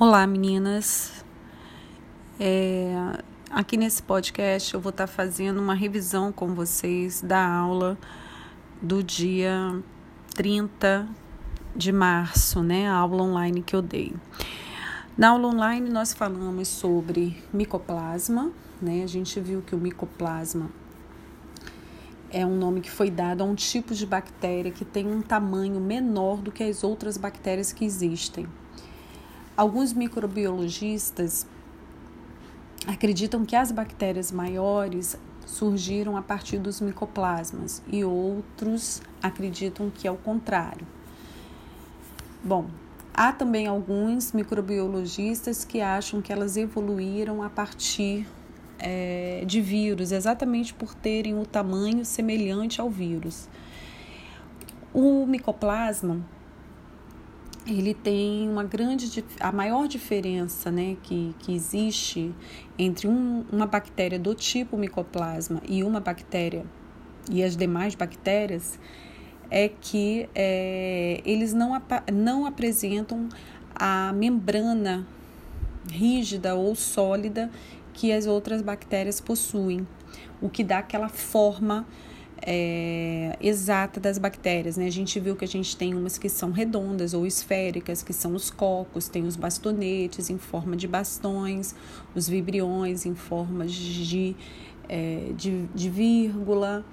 Olá, meninas. É, aqui nesse podcast eu vou estar fazendo uma revisão com vocês da aula do dia 30 de março, né? A aula online que eu dei. Na aula online nós falamos sobre micoplasma, né? A gente viu que o micoplasma é um nome que foi dado a um tipo de bactéria que tem um tamanho menor do que as outras bactérias que existem. Alguns microbiologistas acreditam que as bactérias maiores surgiram a partir dos micoplasmas e outros acreditam que é o contrário. Bom, há também alguns microbiologistas que acham que elas evoluíram a partir é, de vírus, exatamente por terem o tamanho semelhante ao vírus. O micoplasma ele tem uma grande a maior diferença né, que, que existe entre um, uma bactéria do tipo micoplasma e uma bactéria e as demais bactérias é que é, eles não, não apresentam a membrana rígida ou sólida que as outras bactérias possuem, o que dá aquela forma é, exata das bactérias. Né? A gente viu que a gente tem umas que são redondas ou esféricas, que são os cocos, tem os bastonetes em forma de bastões, os vibriões em forma de, é, de, de vírgula,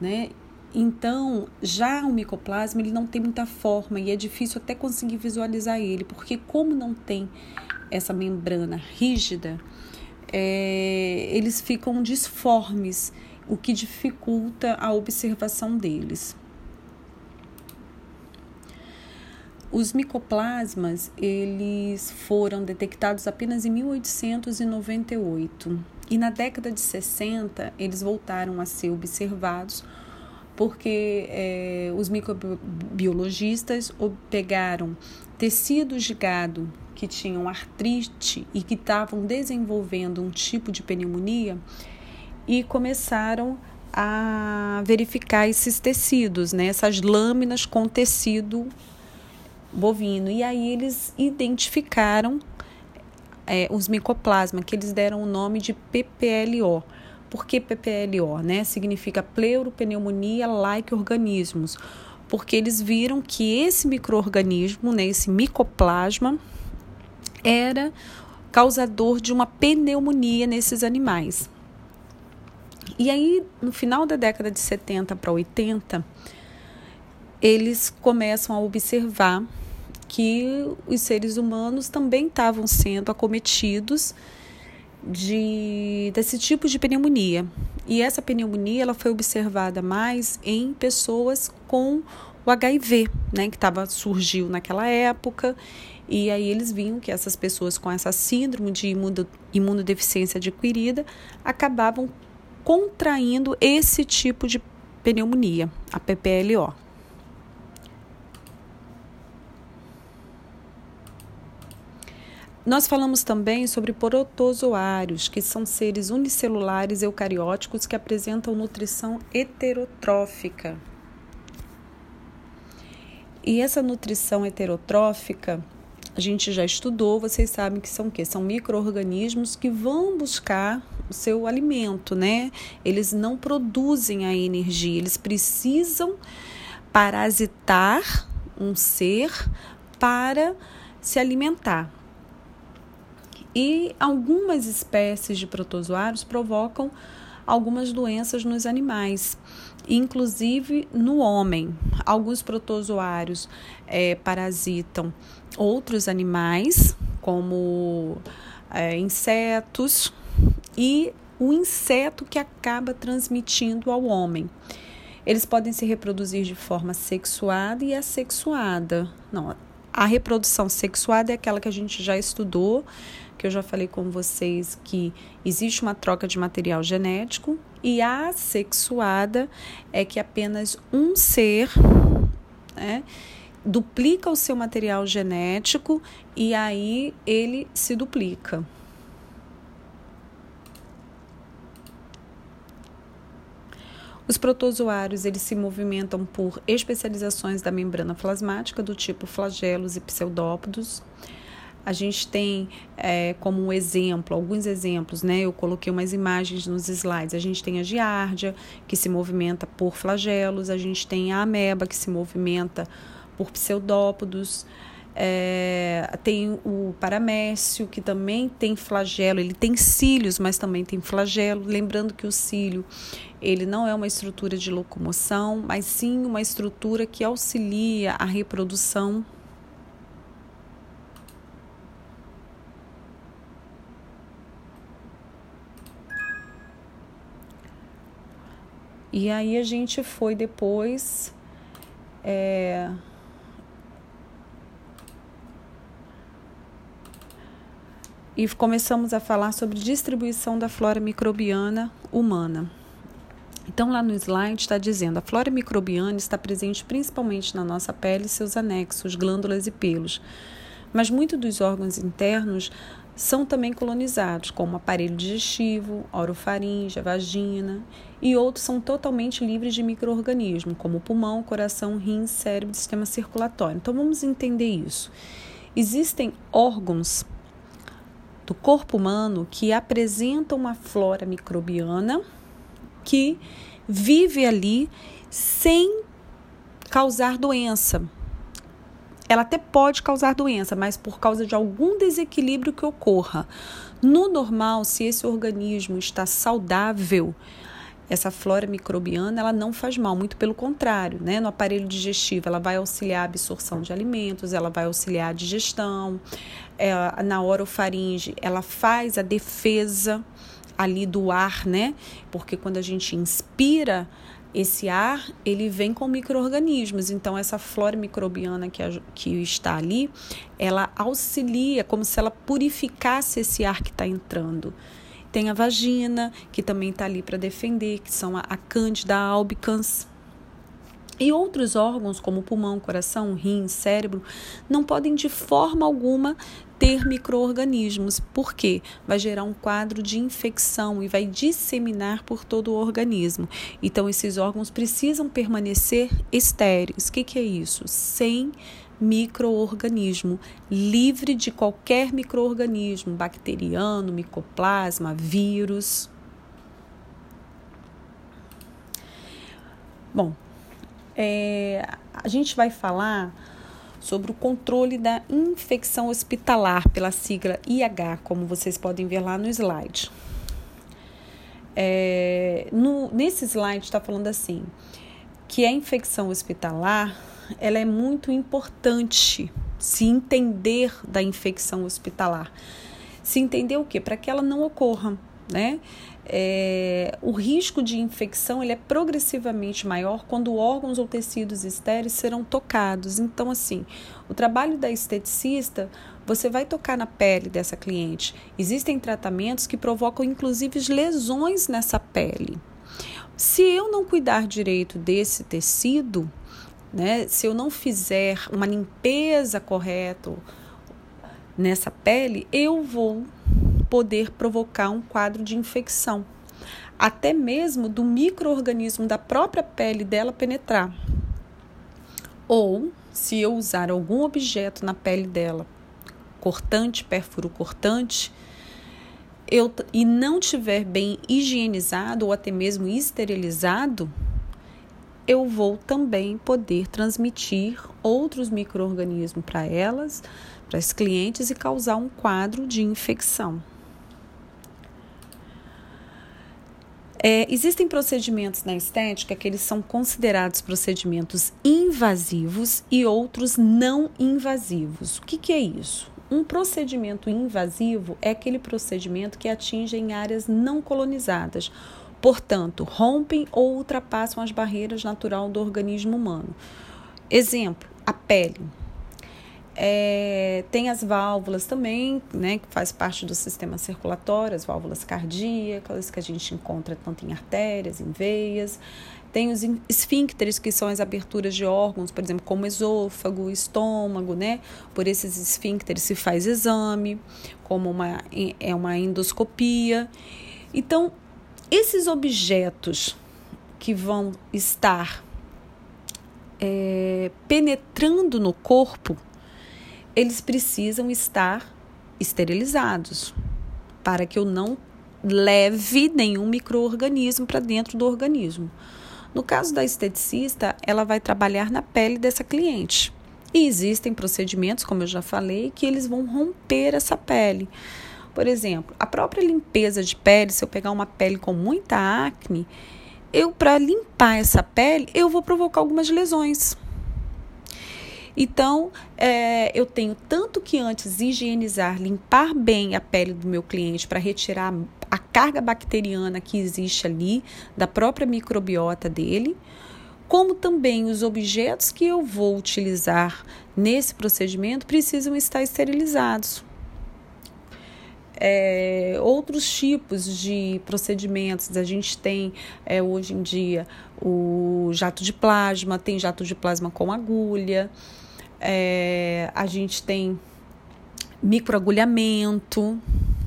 né? Então, já o micoplasma ele não tem muita forma e é difícil até conseguir visualizar ele, porque como não tem essa membrana rígida, é, eles ficam disformes o que dificulta a observação deles. Os micoplasmas, eles foram detectados apenas em 1898 e na década de 60 eles voltaram a ser observados porque é, os microbiologistas pegaram tecidos de gado que tinham artrite e que estavam desenvolvendo um tipo de pneumonia e começaram a verificar esses tecidos, né, essas lâminas com tecido bovino. E aí eles identificaram é, os micoplasmas, que eles deram o nome de PPLO. Por que PPLO? Né? Significa pleuropneumonia like organismos. Porque eles viram que esse microorganismo, né, esse micoplasma, era causador de uma pneumonia nesses animais. E aí, no final da década de 70 para 80, eles começam a observar que os seres humanos também estavam sendo acometidos de desse tipo de pneumonia. E essa pneumonia ela foi observada mais em pessoas com o HIV, né, que tava, surgiu naquela época. E aí eles viam que essas pessoas com essa síndrome de imunodeficiência adquirida acabavam contraindo esse tipo de pneumonia, a PPLO. Nós falamos também sobre protozoários, que são seres unicelulares eucarióticos que apresentam nutrição heterotrófica. E essa nutrição heterotrófica a gente já estudou, vocês sabem que são o quê? São micro-organismos que vão buscar seu alimento, né? Eles não produzem a energia, eles precisam parasitar um ser para se alimentar. E algumas espécies de protozoários provocam algumas doenças nos animais, inclusive no homem. Alguns protozoários é, parasitam outros animais, como é, insetos, e o inseto que acaba transmitindo ao homem. Eles podem se reproduzir de forma sexuada e assexuada. Não, a reprodução sexuada é aquela que a gente já estudou, que eu já falei com vocês que existe uma troca de material genético, e a assexuada é que apenas um ser né, duplica o seu material genético e aí ele se duplica. Os protozoários eles se movimentam por especializações da membrana plasmática do tipo flagelos e pseudópodos. A gente tem é, como um exemplo, alguns exemplos, né? Eu coloquei umas imagens nos slides. A gente tem a giardia, que se movimenta por flagelos, a gente tem a ameba, que se movimenta por pseudópodos. É, tem o paramécio, que também tem flagelo, ele tem cílios, mas também tem flagelo. Lembrando que o cílio ele não é uma estrutura de locomoção, mas sim uma estrutura que auxilia a reprodução. E aí a gente foi depois. É, e começamos a falar sobre distribuição da flora microbiana humana. Então, lá no slide está dizendo: a flora microbiana está presente principalmente na nossa pele e seus anexos, glândulas e pelos. Mas muitos dos órgãos internos são também colonizados, como aparelho digestivo, orofaringe, vagina, e outros são totalmente livres de microorganismos, como pulmão, coração, rim, cérebro e sistema circulatório. Então vamos entender isso. Existem órgãos do corpo humano que apresentam uma flora microbiana que vive ali sem causar doença. Ela até pode causar doença, mas por causa de algum desequilíbrio que ocorra. No normal, se esse organismo está saudável, essa flora microbiana ela não faz mal, muito pelo contrário, né? No aparelho digestivo, ela vai auxiliar a absorção de alimentos, ela vai auxiliar a digestão, é, na orofaringe, ela faz a defesa ali do ar, né? Porque quando a gente inspira esse ar, ele vem com micro-organismos. Então, essa flora microbiana que, a, que está ali, ela auxilia, como se ela purificasse esse ar que está entrando. Tem a vagina, que também está ali para defender, que são a, a Candida albicans. E outros órgãos, como pulmão, coração, rim, cérebro, não podem de forma alguma ter microorganismos, porque vai gerar um quadro de infecção e vai disseminar por todo o organismo. Então, esses órgãos precisam permanecer estéreis. O que, que é isso? Sem microorganismo, livre de qualquer microorganismo, bacteriano, micoplasma, vírus. Bom, é, a gente vai falar sobre o controle da infecção hospitalar, pela sigla IH, como vocês podem ver lá no slide. É, no, nesse slide está falando assim que a infecção hospitalar ela é muito importante se entender da infecção hospitalar. Se entender o quê? Para que ela não ocorra, né? É, o risco de infecção ele é progressivamente maior quando órgãos ou tecidos estéreis serão tocados. Então, assim, o trabalho da esteticista, você vai tocar na pele dessa cliente. Existem tratamentos que provocam, inclusive, lesões nessa pele. Se eu não cuidar direito desse tecido, né? Se eu não fizer uma limpeza correta nessa pele, eu vou poder provocar um quadro de infecção, até mesmo do microorganismo da própria pele dela penetrar. Ou se eu usar algum objeto na pele dela, cortante, pérfuro cortante, eu, e não tiver bem higienizado ou até mesmo esterilizado, eu vou também poder transmitir outros micro-organismos para elas, para as clientes e causar um quadro de infecção. É, existem procedimentos na estética que eles são considerados procedimentos invasivos e outros não invasivos. O que, que é isso? Um procedimento invasivo é aquele procedimento que atinge em áreas não colonizadas, portanto, rompem ou ultrapassam as barreiras naturais do organismo humano. Exemplo: a pele. É, tem as válvulas também, né, que faz parte do sistema circulatório, as válvulas cardíacas, que a gente encontra tanto em artérias, em veias. Tem os esfíncteres, que são as aberturas de órgãos, por exemplo, como esôfago, estômago, né? Por esses esfíncteres se faz exame, como uma, é uma endoscopia. Então, esses objetos que vão estar é, penetrando no corpo, eles precisam estar esterilizados, para que eu não leve nenhum microorganismo para dentro do organismo. No caso da esteticista, ela vai trabalhar na pele dessa cliente. E existem procedimentos, como eu já falei, que eles vão romper essa pele. Por exemplo, a própria limpeza de pele, se eu pegar uma pele com muita acne, eu para limpar essa pele, eu vou provocar algumas lesões. Então, é, eu tenho tanto que antes higienizar, limpar bem a pele do meu cliente para retirar a carga bacteriana que existe ali, da própria microbiota dele, como também os objetos que eu vou utilizar nesse procedimento precisam estar esterilizados. É, outros tipos de procedimentos. A gente tem é, hoje em dia o jato de plasma, tem jato de plasma com agulha, é, a gente tem microagulhamento,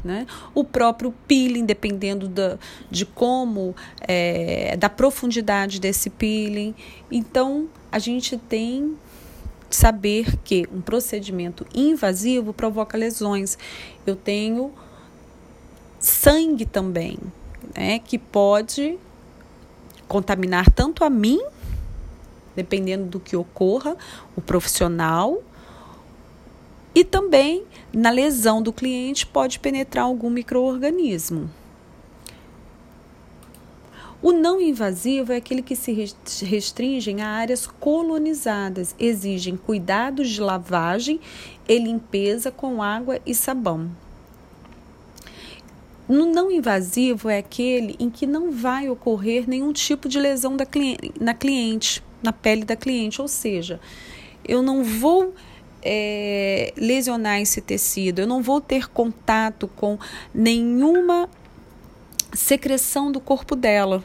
né? O próprio peeling, dependendo da, de como, é, da profundidade desse peeling. Então, a gente tem saber que um procedimento invasivo provoca lesões. Eu tenho sangue também, né, que pode contaminar tanto a mim, dependendo do que ocorra, o profissional, e também na lesão do cliente pode penetrar algum microorganismo. O não invasivo é aquele que se restringe a áreas colonizadas, exigem cuidados de lavagem e limpeza com água e sabão. No não invasivo é aquele em que não vai ocorrer nenhum tipo de lesão da cliente, na cliente, na pele da cliente, ou seja, eu não vou é, lesionar esse tecido, eu não vou ter contato com nenhuma secreção do corpo dela.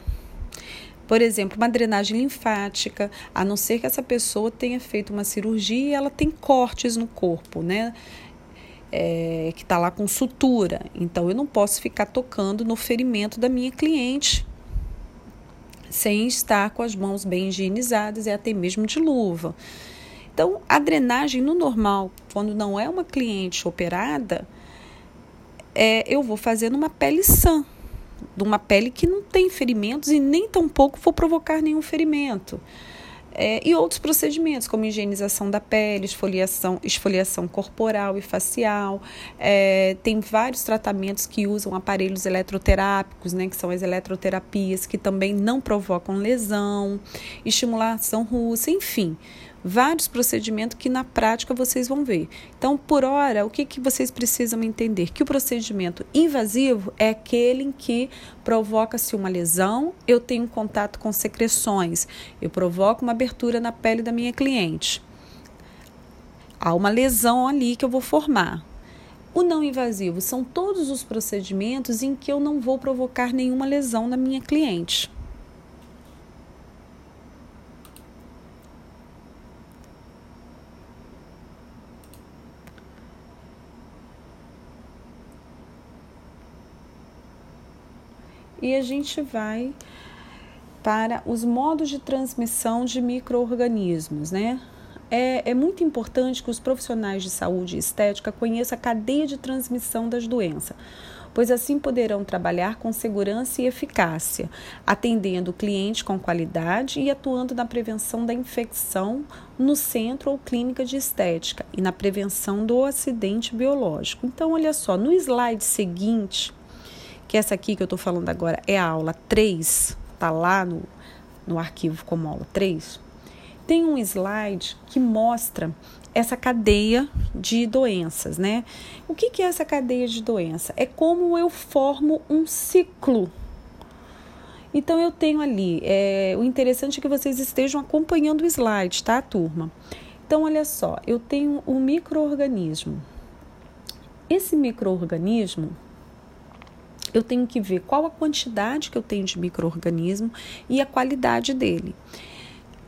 Por exemplo, uma drenagem linfática, a não ser que essa pessoa tenha feito uma cirurgia e ela tem cortes no corpo, né? É, que está lá com sutura. Então, eu não posso ficar tocando no ferimento da minha cliente sem estar com as mãos bem higienizadas e até mesmo de luva. Então, a drenagem no normal, quando não é uma cliente operada, é, eu vou fazer numa pele sã, de uma pele que não tem ferimentos e nem tampouco vou provocar nenhum ferimento. É, e outros procedimentos, como higienização da pele, esfoliação, esfoliação corporal e facial. É, tem vários tratamentos que usam aparelhos eletroterápicos, né, que são as eletroterapias, que também não provocam lesão, estimulação russa, enfim vários procedimentos que na prática vocês vão ver. Então, por hora, o que, que vocês precisam entender? Que o procedimento invasivo é aquele em que provoca-se uma lesão, eu tenho contato com secreções, eu provoco uma abertura na pele da minha cliente. Há uma lesão ali que eu vou formar. O não invasivo são todos os procedimentos em que eu não vou provocar nenhuma lesão na minha cliente. E a gente vai para os modos de transmissão de micro-organismos, né? É, é, muito importante que os profissionais de saúde e estética conheçam a cadeia de transmissão das doenças, pois assim poderão trabalhar com segurança e eficácia, atendendo o cliente com qualidade e atuando na prevenção da infecção no centro ou clínica de estética e na prevenção do acidente biológico. Então, olha só, no slide seguinte que essa aqui que eu estou falando agora é a aula 3, está lá no, no arquivo como aula 3, tem um slide que mostra essa cadeia de doenças, né? O que, que é essa cadeia de doença? É como eu formo um ciclo. Então eu tenho ali, é, o interessante é que vocês estejam acompanhando o slide, tá, turma? Então olha só, eu tenho um microorganismo. Esse microorganismo, eu tenho que ver qual a quantidade que eu tenho de microorganismo e a qualidade dele.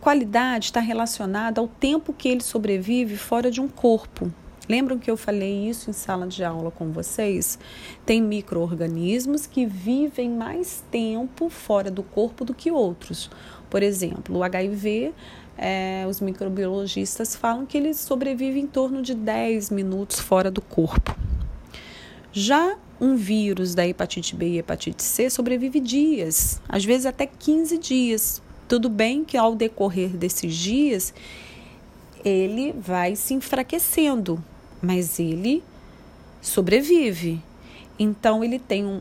Qualidade está relacionada ao tempo que ele sobrevive fora de um corpo. Lembram que eu falei isso em sala de aula com vocês? Tem micro-organismos que vivem mais tempo fora do corpo do que outros. Por exemplo, o HIV, é, os microbiologistas falam que ele sobrevive em torno de 10 minutos fora do corpo. Já um vírus da hepatite B e hepatite C sobrevive dias, às vezes até 15 dias. Tudo bem que ao decorrer desses dias ele vai se enfraquecendo, mas ele sobrevive. Então ele tem um,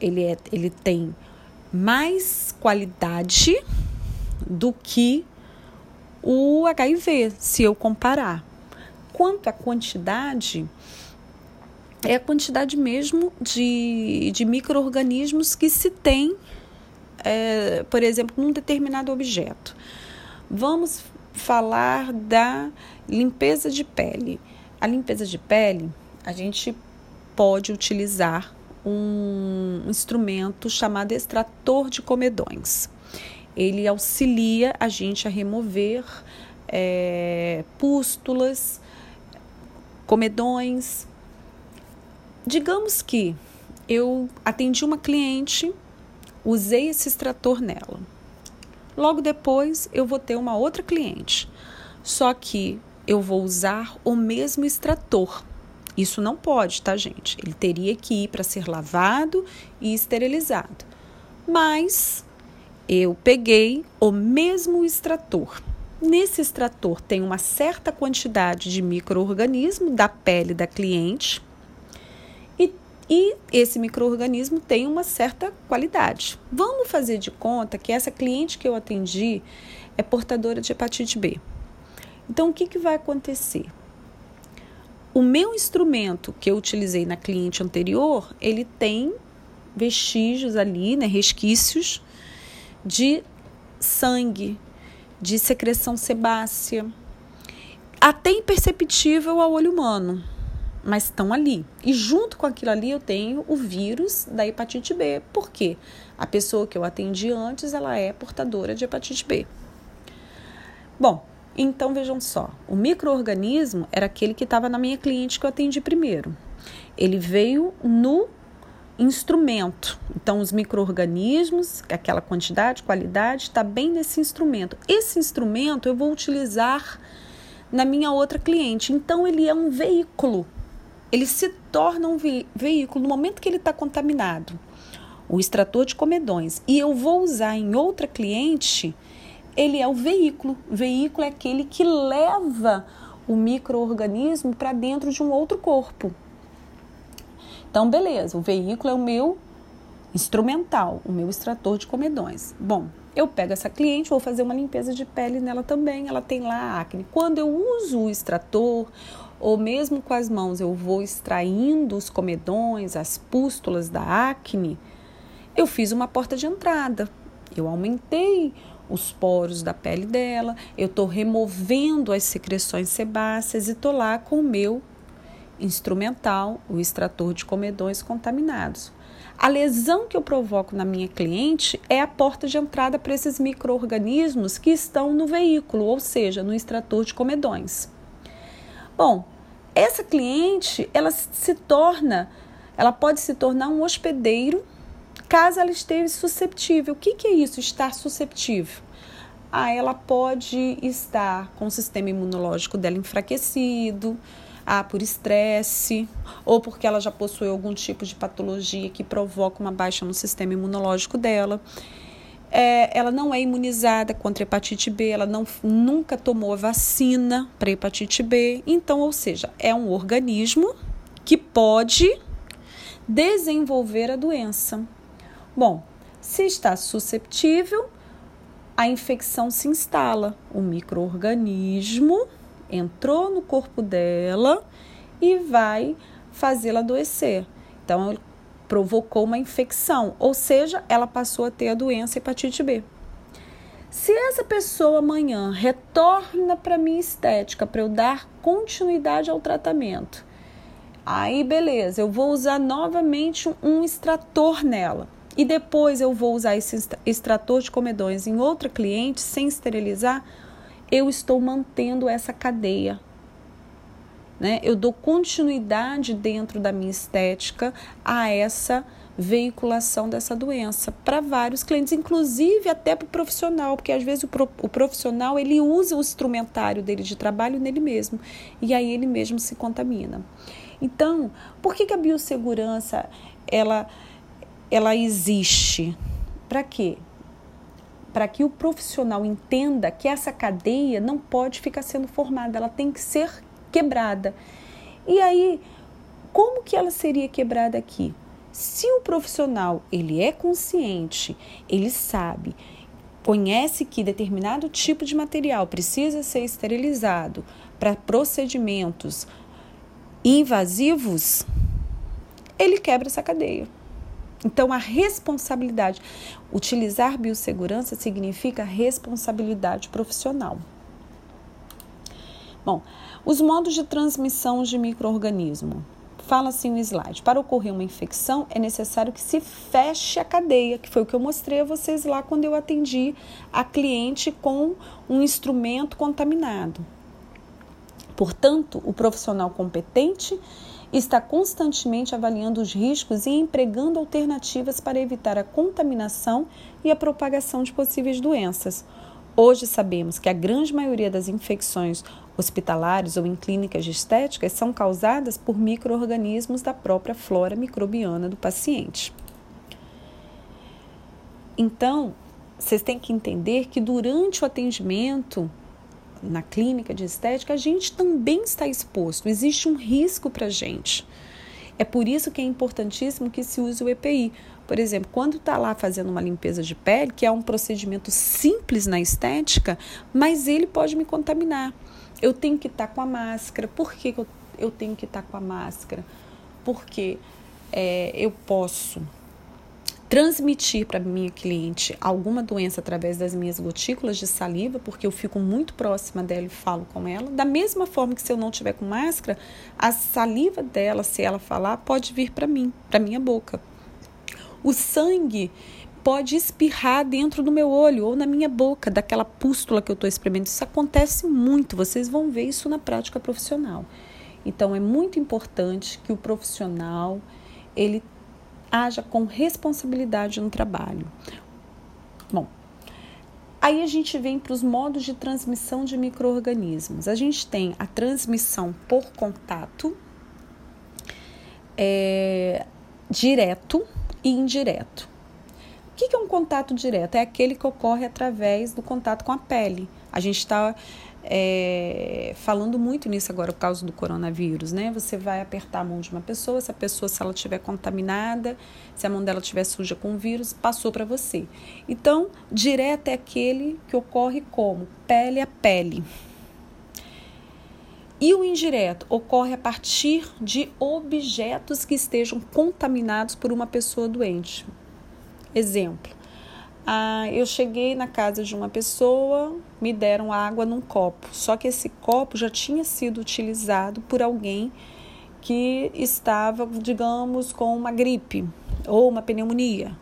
ele é, ele tem mais qualidade do que o HIV, se eu comparar. Quanto à quantidade, é a quantidade mesmo de, de micro-organismos que se tem, é, por exemplo, num determinado objeto. Vamos falar da limpeza de pele. A limpeza de pele, a gente pode utilizar um instrumento chamado extrator de comedões. Ele auxilia a gente a remover é, pústulas, comedões. Digamos que eu atendi uma cliente, usei esse extrator nela. Logo depois, eu vou ter uma outra cliente. Só que eu vou usar o mesmo extrator. Isso não pode, tá, gente? Ele teria que ir para ser lavado e esterilizado. Mas eu peguei o mesmo extrator. Nesse extrator tem uma certa quantidade de microorganismo da pele da cliente e esse microorganismo tem uma certa qualidade. Vamos fazer de conta que essa cliente que eu atendi é portadora de hepatite B. Então, o que, que vai acontecer? O meu instrumento que eu utilizei na cliente anterior, ele tem vestígios ali, né, resquícios de sangue, de secreção sebácea, até imperceptível ao olho humano mas estão ali. E junto com aquilo ali eu tenho o vírus da hepatite B. Por quê? A pessoa que eu atendi antes, ela é portadora de hepatite B. Bom, então vejam só, o microorganismo era aquele que estava na minha cliente que eu atendi primeiro. Ele veio no instrumento. Então, os micro-organismos, aquela quantidade, qualidade, está bem nesse instrumento. Esse instrumento eu vou utilizar na minha outra cliente. Então, ele é um veículo ele se torna um ve veículo no momento que ele está contaminado. O extrator de comedões. E eu vou usar em outra cliente, ele é o veículo. O veículo é aquele que leva o microorganismo para dentro de um outro corpo. Então, beleza, o veículo é o meu instrumental, o meu extrator de comedões. Bom, eu pego essa cliente, vou fazer uma limpeza de pele nela também, ela tem lá acne. Quando eu uso o extrator ou mesmo com as mãos eu vou extraindo os comedões, as pústulas da acne, eu fiz uma porta de entrada. Eu aumentei os poros da pele dela, eu estou removendo as secreções sebáceas e estou lá com o meu instrumental, o extrator de comedões contaminados. A lesão que eu provoco na minha cliente é a porta de entrada para esses micro-organismos que estão no veículo, ou seja, no extrator de comedões. Bom, essa cliente, ela se torna, ela pode se tornar um hospedeiro caso ela esteja susceptível. O que, que é isso, estar susceptível? Ah, ela pode estar com o sistema imunológico dela enfraquecido, ah, por estresse, ou porque ela já possui algum tipo de patologia que provoca uma baixa no sistema imunológico dela é, ela não é imunizada contra hepatite B, ela não, nunca tomou a vacina para hepatite B. Então, ou seja, é um organismo que pode desenvolver a doença. Bom, se está susceptível, a infecção se instala. O microorganismo entrou no corpo dela e vai fazê-la adoecer. Então, provocou uma infecção, ou seja, ela passou a ter a doença hepatite B. Se essa pessoa amanhã retorna para minha estética para eu dar continuidade ao tratamento, aí beleza, eu vou usar novamente um extrator nela. E depois eu vou usar esse extrator de comedões em outra cliente sem esterilizar, eu estou mantendo essa cadeia. Né? Eu dou continuidade dentro da minha estética a essa veiculação dessa doença para vários clientes, inclusive até para o profissional, porque às vezes o, pro, o profissional ele usa o instrumentário dele de trabalho nele mesmo e aí ele mesmo se contamina. Então, por que, que a biossegurança ela, ela existe? Para quê? Para que o profissional entenda que essa cadeia não pode ficar sendo formada, ela tem que ser quebrada. E aí, como que ela seria quebrada aqui? Se o profissional ele é consciente, ele sabe, conhece que determinado tipo de material precisa ser esterilizado para procedimentos invasivos, ele quebra essa cadeia. Então, a responsabilidade, utilizar biossegurança significa responsabilidade profissional. Bom, os modos de transmissão de microorganismo. Fala assim o slide. Para ocorrer uma infecção, é necessário que se feche a cadeia, que foi o que eu mostrei a vocês lá quando eu atendi a cliente com um instrumento contaminado. Portanto, o profissional competente está constantemente avaliando os riscos e empregando alternativas para evitar a contaminação e a propagação de possíveis doenças. Hoje sabemos que a grande maioria das infecções hospitalares ou em clínicas de estética são causadas por microorganismos da própria flora microbiana do paciente. Então, vocês têm que entender que durante o atendimento na clínica de estética, a gente também está exposto, existe um risco para a gente. É por isso que é importantíssimo que se use o EPI. Por exemplo, quando está lá fazendo uma limpeza de pele, que é um procedimento simples na estética, mas ele pode me contaminar. Eu tenho que estar tá com a máscara. Por que eu, eu tenho que estar tá com a máscara? Porque é, eu posso transmitir para minha cliente alguma doença através das minhas gotículas de saliva, porque eu fico muito próxima dela e falo com ela. Da mesma forma que se eu não tiver com máscara, a saliva dela, se ela falar, pode vir para mim, para minha boca. O sangue pode espirrar dentro do meu olho ou na minha boca, daquela pústula que eu estou experimentando. Isso acontece muito, vocês vão ver isso na prática profissional. Então é muito importante que o profissional ele haja com responsabilidade no trabalho. Bom, aí a gente vem para os modos de transmissão de micro-organismos. A gente tem a transmissão por contato, é, direto e indireto. O que é um contato direto? É aquele que ocorre através do contato com a pele. A gente está é, falando muito nisso agora por causa do coronavírus, né? Você vai apertar a mão de uma pessoa, se a pessoa, se ela estiver contaminada, se a mão dela estiver suja com vírus, passou para você. Então, direto é aquele que ocorre como pele a pele. E o indireto ocorre a partir de objetos que estejam contaminados por uma pessoa doente. Exemplo: ah, eu cheguei na casa de uma pessoa, me deram água num copo, só que esse copo já tinha sido utilizado por alguém que estava, digamos, com uma gripe ou uma pneumonia.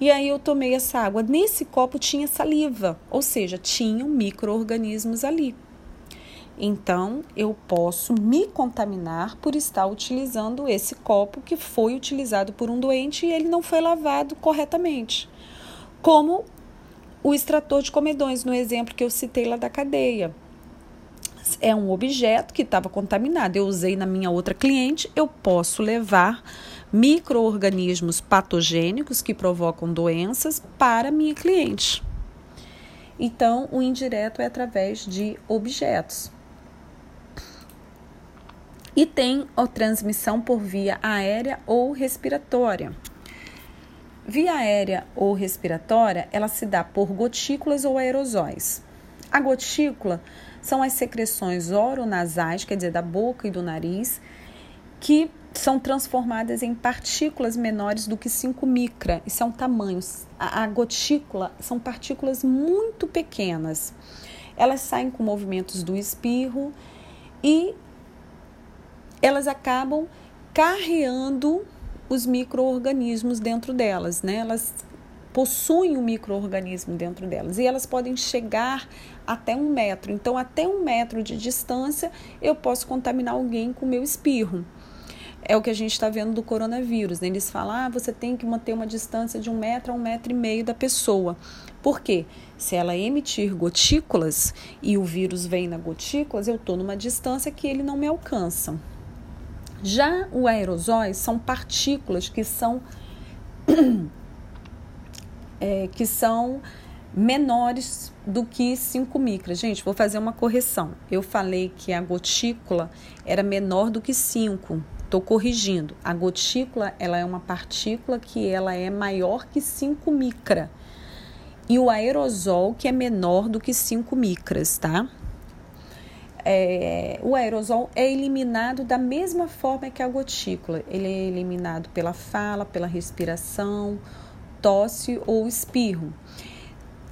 E aí eu tomei essa água. Nesse copo tinha saliva, ou seja, tinham micro-organismos ali. Então, eu posso me contaminar por estar utilizando esse copo que foi utilizado por um doente e ele não foi lavado corretamente como o extrator de comedões, no exemplo que eu citei lá da cadeia. É um objeto que estava contaminado. Eu usei na minha outra cliente, eu posso levar micro-organismos patogênicos que provocam doenças para minha cliente. Então, o indireto é através de objetos. E tem a transmissão por via aérea ou respiratória. Via aérea ou respiratória, ela se dá por gotículas ou aerosóis. A gotícula são as secreções oronasais, quer dizer, da boca e do nariz, que são transformadas em partículas menores do que 5 micra. Isso é um tamanho. A, a gotícula são partículas muito pequenas. Elas saem com movimentos do espirro e elas acabam carreando os micro-organismos dentro delas, né? Elas possuem um microorganismo dentro delas e elas podem chegar até um metro. Então, até um metro de distância, eu posso contaminar alguém com meu espirro. É o que a gente está vendo do coronavírus. Né? Eles falam, ah, você tem que manter uma distância de um metro a um metro e meio da pessoa. Por quê? Se ela emitir gotículas e o vírus vem na gotículas, eu estou numa distância que ele não me alcança. Já o aerosóis são partículas que são é, que são menores do que 5 micras. Gente, vou fazer uma correção. Eu falei que a gotícula era menor do que 5. Estou corrigindo. A gotícula ela é uma partícula que ela é maior que 5 micra. E o aerosol que é menor do que 5 micras, tá? É, o aerosol é eliminado da mesma forma que a gotícula. Ele é eliminado pela fala, pela respiração, tosse ou espirro.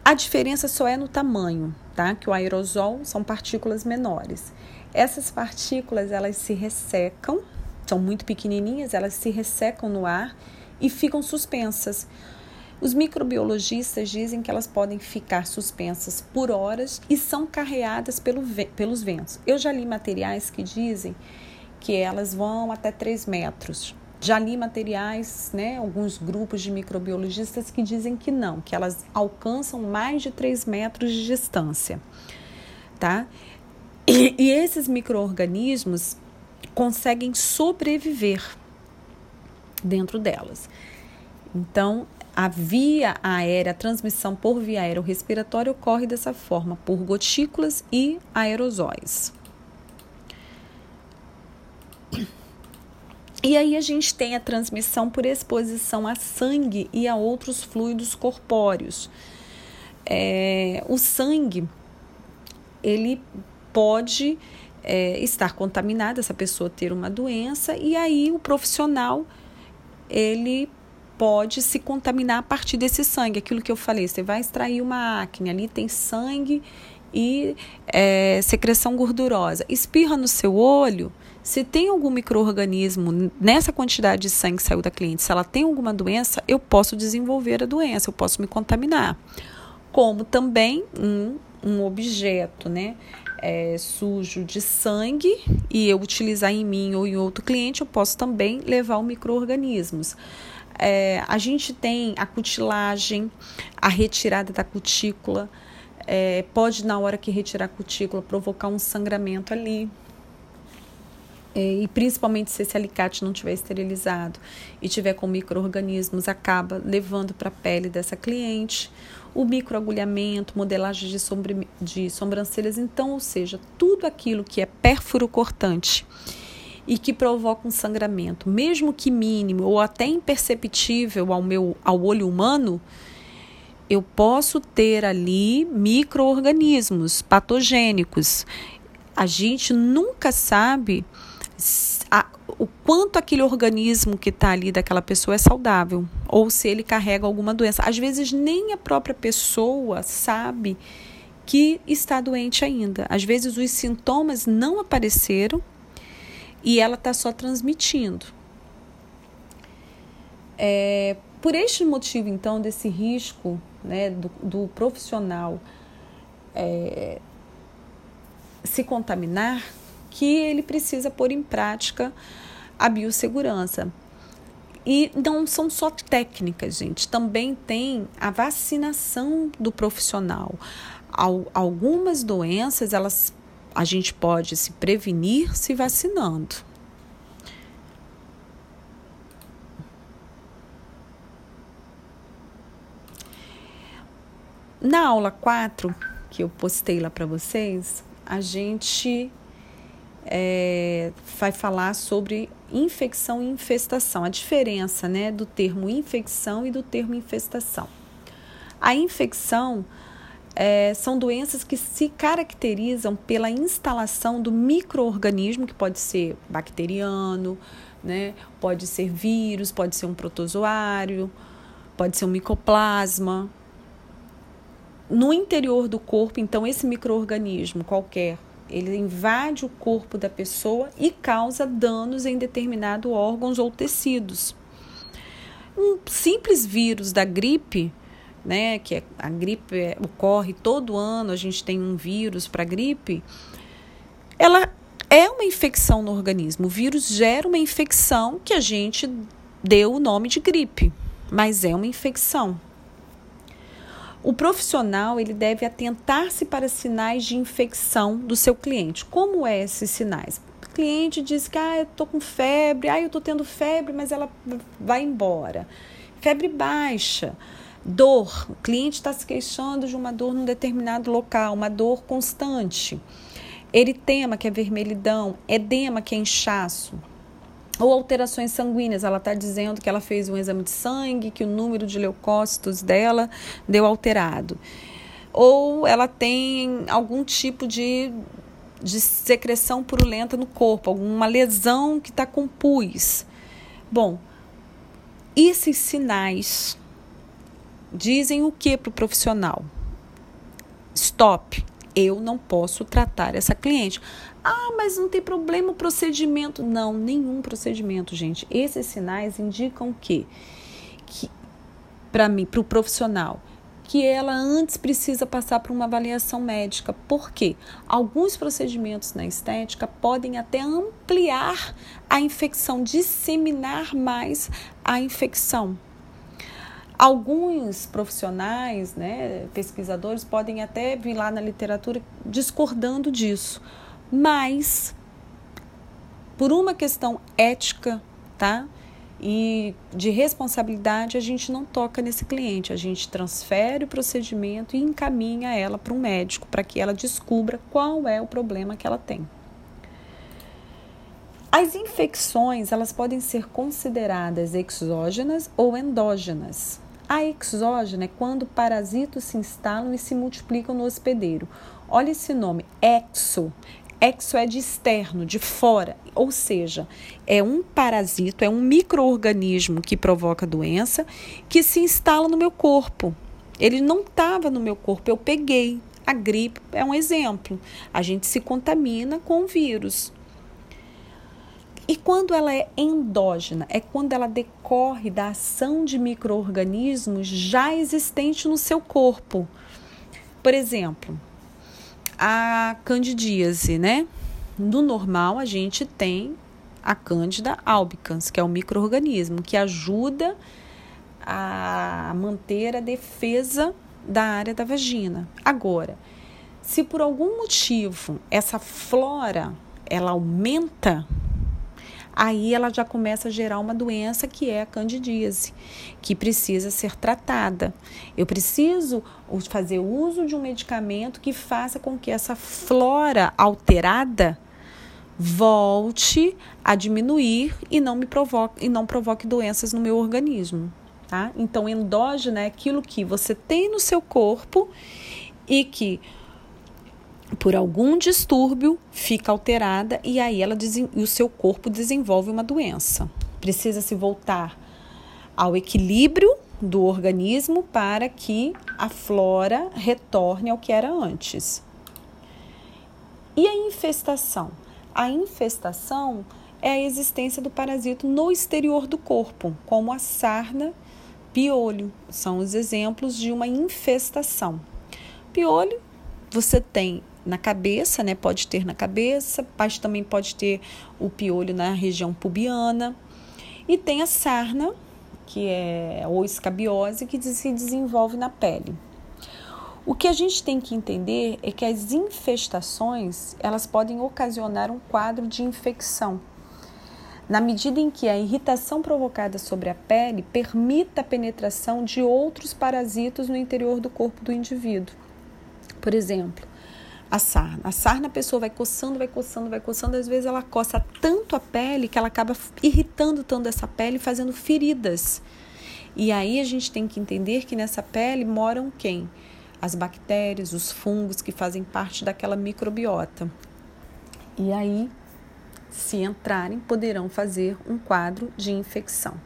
A diferença só é no tamanho, tá? Que o aerosol são partículas menores. Essas partículas elas se ressecam, são muito pequenininhas, elas se ressecam no ar e ficam suspensas. Os microbiologistas dizem que elas podem ficar suspensas por horas e são carreadas pelo, pelos ventos. Eu já li materiais que dizem que elas vão até 3 metros. Já li materiais, né, alguns grupos de microbiologistas que dizem que não, que elas alcançam mais de 3 metros de distância. Tá? E, e esses micro-organismos conseguem sobreviver dentro delas. Então, a via aérea, a transmissão por via aérea respiratória ocorre dessa forma, por gotículas e aerosóis. E aí a gente tem a transmissão por exposição a sangue e a outros fluidos corpóreos. É, o sangue, ele pode é, estar contaminado, essa pessoa ter uma doença, e aí o profissional, ele pode se contaminar a partir desse sangue. Aquilo que eu falei, você vai extrair uma acne, ali tem sangue e é, secreção gordurosa. Espirra no seu olho. Se tem algum microorganismo nessa quantidade de sangue que saiu da cliente, se ela tem alguma doença, eu posso desenvolver a doença, eu posso me contaminar. Como também um, um objeto, né? É, sujo de sangue e eu utilizar em mim ou em outro cliente, eu posso também levar o microorganismos. É, a gente tem a cutilagem, a retirada da cutícula. É, pode, na hora que retirar a cutícula, provocar um sangramento ali. É, e principalmente se esse alicate não tiver esterilizado e tiver com micro-organismos, acaba levando para a pele dessa cliente. O microagulhamento, modelagem de, sobre, de sobrancelhas, então, ou seja, tudo aquilo que é pérfuro cortante e que provoca um sangramento, mesmo que mínimo ou até imperceptível ao meu ao olho humano, eu posso ter ali microorganismos patogênicos. A gente nunca sabe a, o quanto aquele organismo que está ali daquela pessoa é saudável ou se ele carrega alguma doença. Às vezes nem a própria pessoa sabe que está doente ainda. Às vezes os sintomas não apareceram e ela está só transmitindo. É, por este motivo, então, desse risco né, do, do profissional é, se contaminar, que ele precisa pôr em prática a biossegurança. E não são só técnicas, gente, também tem a vacinação do profissional. Algumas doenças, elas a gente pode se prevenir se vacinando. Na aula 4, que eu postei lá para vocês, a gente é, vai falar sobre infecção e infestação, a diferença né, do termo infecção e do termo infestação. A infecção é, são doenças que se caracterizam pela instalação do microorganismo, que pode ser bacteriano, né? pode ser vírus, pode ser um protozoário, pode ser um micoplasma. No interior do corpo, então, esse microorganismo qualquer, ele invade o corpo da pessoa e causa danos em determinados órgãos ou tecidos. Um simples vírus da gripe né, que é, a gripe é, ocorre todo ano, a gente tem um vírus para gripe, ela é uma infecção no organismo. O vírus gera uma infecção que a gente deu o nome de gripe, mas é uma infecção. O profissional ele deve atentar-se para sinais de infecção do seu cliente. Como é esses sinais? O cliente diz que ah, eu estou com febre, ah, eu estou tendo febre, mas ela vai embora. Febre baixa, dor. O cliente está se queixando de uma dor num determinado local, uma dor constante. Eritema, que é vermelhidão, edema, que é inchaço, ou alterações sanguíneas. Ela está dizendo que ela fez um exame de sangue, que o número de leucócitos dela deu alterado. Ou ela tem algum tipo de, de secreção purulenta no corpo, alguma lesão que está com pus. Bom, esses sinais dizem o que para o profissional? Stop, eu não posso tratar essa cliente. Ah, mas não tem problema o procedimento. Não, nenhum procedimento, gente. Esses sinais indicam que, que para mim, para o profissional, que ela antes precisa passar por uma avaliação médica. Por quê? Alguns procedimentos na estética podem até ampliar a infecção, disseminar mais a infecção. Alguns profissionais, né, pesquisadores, podem até vir lá na literatura discordando disso mas por uma questão ética, tá? E de responsabilidade, a gente não toca nesse cliente, a gente transfere o procedimento e encaminha ela para um médico para que ela descubra qual é o problema que ela tem. As infecções, elas podem ser consideradas exógenas ou endógenas. A exógena é quando parasitos se instalam e se multiplicam no hospedeiro. Olha esse nome, exo. Exo é de externo, de fora, ou seja, é um parasito, é um microorganismo que provoca doença que se instala no meu corpo. Ele não estava no meu corpo, eu peguei. A gripe é um exemplo. A gente se contamina com o vírus. E quando ela é endógena, é quando ela decorre da ação de microorganismos já existentes no seu corpo. Por exemplo, a candidíase, né? No normal, a gente tem a Cândida albicans, que é um microorganismo que ajuda a manter a defesa da área da vagina. Agora, se por algum motivo essa flora ela aumenta aí ela já começa a gerar uma doença que é a candidíase, que precisa ser tratada. Eu preciso fazer uso de um medicamento que faça com que essa flora alterada volte a diminuir e não me provoque e não provoque doenças no meu organismo, tá? Então endógena é aquilo que você tem no seu corpo e que por algum distúrbio, fica alterada e aí ela o seu corpo desenvolve uma doença. Precisa se voltar ao equilíbrio do organismo para que a flora retorne ao que era antes. E a infestação? A infestação é a existência do parasito no exterior do corpo, como a sarna, piolho. São os exemplos de uma infestação. Piolho, você tem na cabeça, né? Pode ter na cabeça, mas também pode ter o piolho na região pubiana. E tem a sarna, que é ou escabiose, que se desenvolve na pele. O que a gente tem que entender é que as infestações, elas podem ocasionar um quadro de infecção. Na medida em que a irritação provocada sobre a pele permita a penetração de outros parasitos no interior do corpo do indivíduo. Por exemplo, a sarna. A sarna a pessoa vai coçando, vai coçando, vai coçando, às vezes ela coça tanto a pele que ela acaba irritando tanto essa pele, fazendo feridas. E aí a gente tem que entender que nessa pele moram quem? As bactérias, os fungos que fazem parte daquela microbiota. E aí, se entrarem, poderão fazer um quadro de infecção.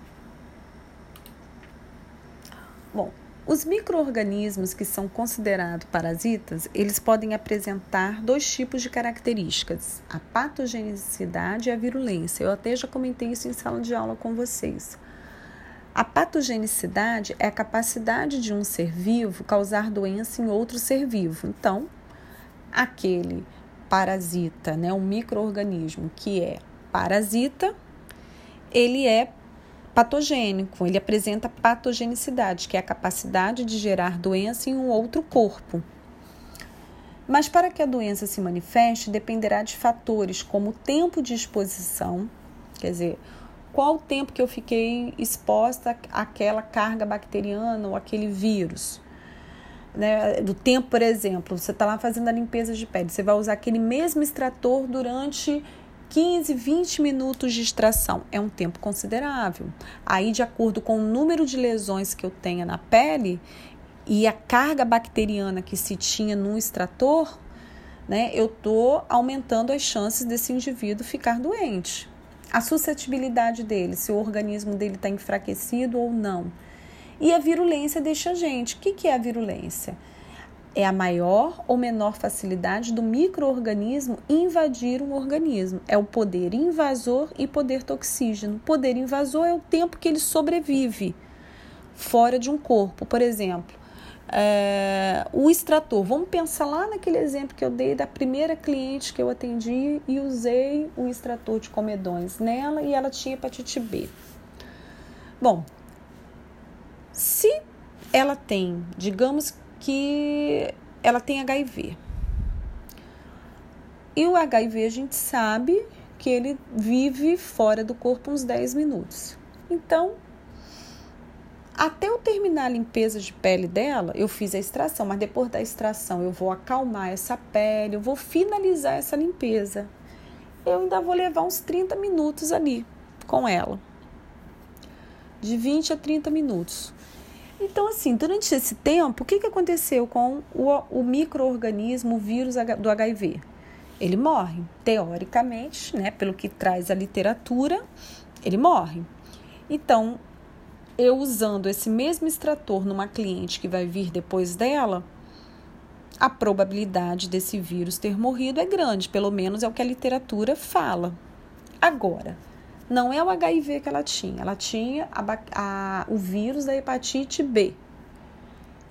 Bom, os microorganismos que são considerados parasitas, eles podem apresentar dois tipos de características: a patogenicidade e a virulência. Eu até já comentei isso em sala de aula com vocês. A patogenicidade é a capacidade de um ser vivo causar doença em outro ser vivo. Então, aquele parasita, né, um microorganismo que é parasita, ele é patogênico, ele apresenta patogenicidade, que é a capacidade de gerar doença em um outro corpo. Mas para que a doença se manifeste, dependerá de fatores como o tempo de exposição, quer dizer, qual o tempo que eu fiquei exposta àquela carga bacteriana ou aquele vírus. Né, do tempo, por exemplo, você está lá fazendo a limpeza de pele, você vai usar aquele mesmo extrator durante 15, 20 minutos de extração. É um tempo considerável. Aí, de acordo com o número de lesões que eu tenha na pele, e a carga bacteriana que se tinha no extrator, né, eu estou aumentando as chances desse indivíduo ficar doente. A suscetibilidade dele, se o organismo dele está enfraquecido ou não. E a virulência deixa a. O que, que é a virulência? É a maior ou menor facilidade do microorganismo invadir um organismo. É o poder invasor e poder toxígeno. Poder invasor é o tempo que ele sobrevive fora de um corpo. Por exemplo, é, o extrator, vamos pensar lá naquele exemplo que eu dei da primeira cliente que eu atendi e usei o extrator de comedões nela e ela tinha hepatite B. Bom, se ela tem, digamos que ela tem HIV. E o HIV a gente sabe que ele vive fora do corpo uns 10 minutos. Então, até eu terminar a limpeza de pele dela, eu fiz a extração, mas depois da extração eu vou acalmar essa pele, eu vou finalizar essa limpeza. Eu ainda vou levar uns 30 minutos ali com ela. De 20 a 30 minutos. Então, assim, durante esse tempo, o que, que aconteceu com o, o microorganismo, o vírus do HIV? Ele morre. Teoricamente, né, pelo que traz a literatura, ele morre. Então, eu usando esse mesmo extrator numa cliente que vai vir depois dela, a probabilidade desse vírus ter morrido é grande, pelo menos é o que a literatura fala. Agora, não é o HIV que ela tinha, ela tinha a, a, o vírus da hepatite B.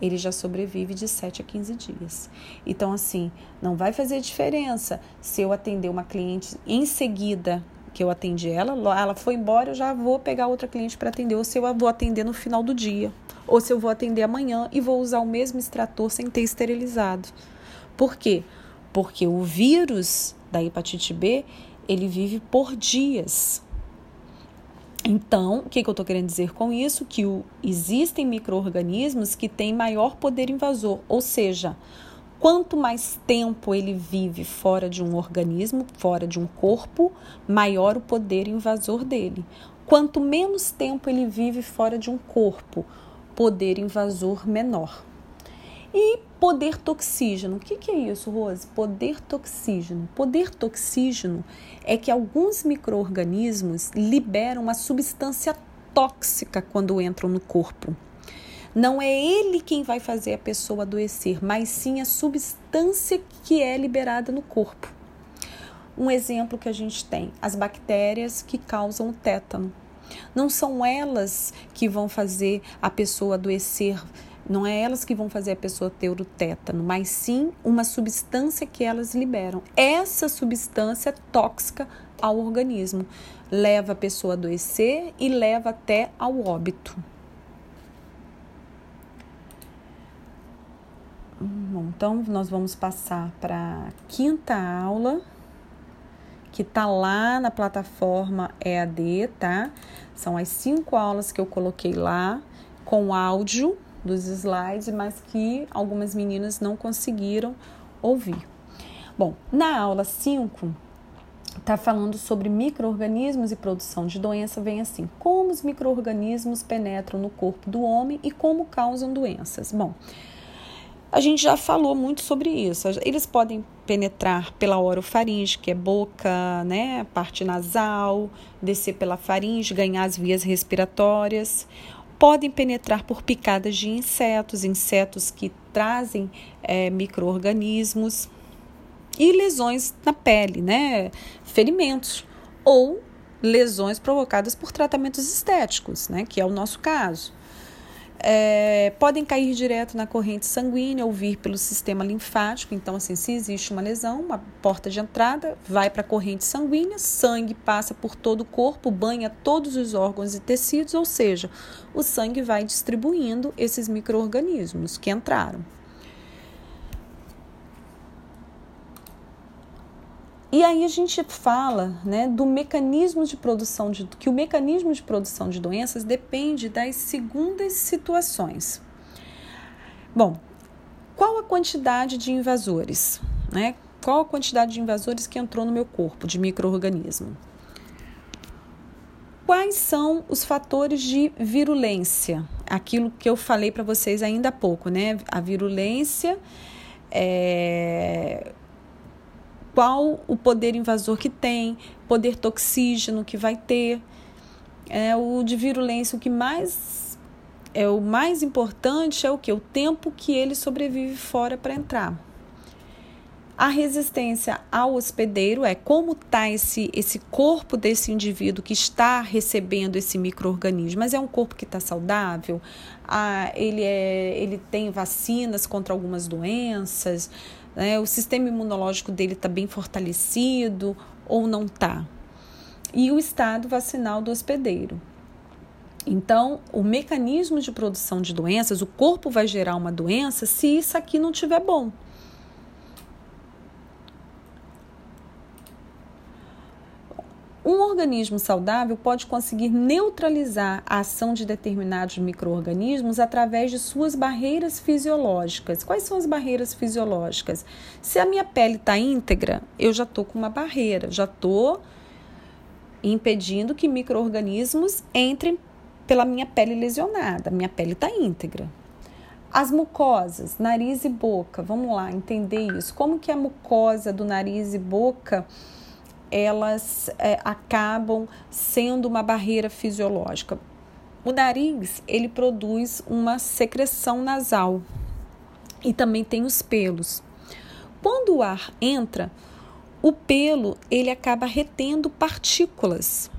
Ele já sobrevive de 7 a 15 dias. Então, assim, não vai fazer diferença se eu atender uma cliente em seguida que eu atendi ela, ela foi embora, eu já vou pegar outra cliente para atender, ou se eu vou atender no final do dia, ou se eu vou atender amanhã e vou usar o mesmo extrator sem ter esterilizado. Por quê? Porque o vírus da hepatite B, ele vive por dias. Então, o que, que eu estou querendo dizer com isso? Que o, existem micro-organismos que têm maior poder invasor, ou seja, Quanto mais tempo ele vive fora de um organismo, fora de um corpo, maior o poder invasor dele. Quanto menos tempo ele vive fora de um corpo, poder invasor menor. E poder toxígeno. O que, que é isso, Rose? Poder toxígeno. Poder toxígeno é que alguns micro-organismos liberam uma substância tóxica quando entram no corpo. Não é ele quem vai fazer a pessoa adoecer, mas sim a substância que é liberada no corpo. Um exemplo que a gente tem: as bactérias que causam o tétano. Não são elas que vão fazer a pessoa adoecer, não é elas que vão fazer a pessoa ter o tétano, mas sim uma substância que elas liberam. Essa substância é tóxica ao organismo leva a pessoa a adoecer e leva até ao óbito. Bom, então nós vamos passar para a quinta aula, que está lá na plataforma EAD, tá? São as cinco aulas que eu coloquei lá, com áudio dos slides, mas que algumas meninas não conseguiram ouvir. Bom, na aula 5, está falando sobre micro-organismos e produção de doença, vem assim: como os micro-organismos penetram no corpo do homem e como causam doenças. Bom, a gente já falou muito sobre isso. Eles podem penetrar pela orofaringe, que é boca, né, parte nasal, descer pela faringe, ganhar as vias respiratórias. Podem penetrar por picadas de insetos, insetos que trazem é, micro-organismos e lesões na pele, né, ferimentos. Ou lesões provocadas por tratamentos estéticos, né, que é o nosso caso. É, podem cair direto na corrente sanguínea ou vir pelo sistema linfático. Então, assim, se existe uma lesão, uma porta de entrada, vai para a corrente sanguínea, sangue passa por todo o corpo, banha todos os órgãos e tecidos, ou seja, o sangue vai distribuindo esses micro-organismos que entraram. E aí a gente fala né, do mecanismo de produção de que o mecanismo de produção de doenças depende das segundas situações. Bom, qual a quantidade de invasores? Né? Qual a quantidade de invasores que entrou no meu corpo de microorganismo? Quais são os fatores de virulência? Aquilo que eu falei para vocês ainda há pouco, né? A virulência é qual o poder invasor que tem, poder toxígeno que vai ter. É, o de virulência, o que mais é o mais importante é o que? O tempo que ele sobrevive fora para entrar. A resistência ao hospedeiro é como está esse, esse corpo desse indivíduo que está recebendo esse microorganismo, mas é um corpo que está saudável, ah, ele, é, ele tem vacinas contra algumas doenças, né? o sistema imunológico dele está bem fortalecido ou não está. E o estado vacinal do hospedeiro. Então, o mecanismo de produção de doenças, o corpo vai gerar uma doença se isso aqui não estiver bom. Um organismo saudável pode conseguir neutralizar a ação de determinados micro-organismos através de suas barreiras fisiológicas. Quais são as barreiras fisiológicas? Se a minha pele está íntegra, eu já estou com uma barreira, já estou impedindo que micro-organismos entrem pela minha pele lesionada. Minha pele está íntegra. As mucosas, nariz e boca, vamos lá entender isso. Como que a mucosa do nariz e boca elas é, acabam sendo uma barreira fisiológica. O nariz, ele produz uma secreção nasal e também tem os pelos. Quando o ar entra, o pelo ele acaba retendo partículas,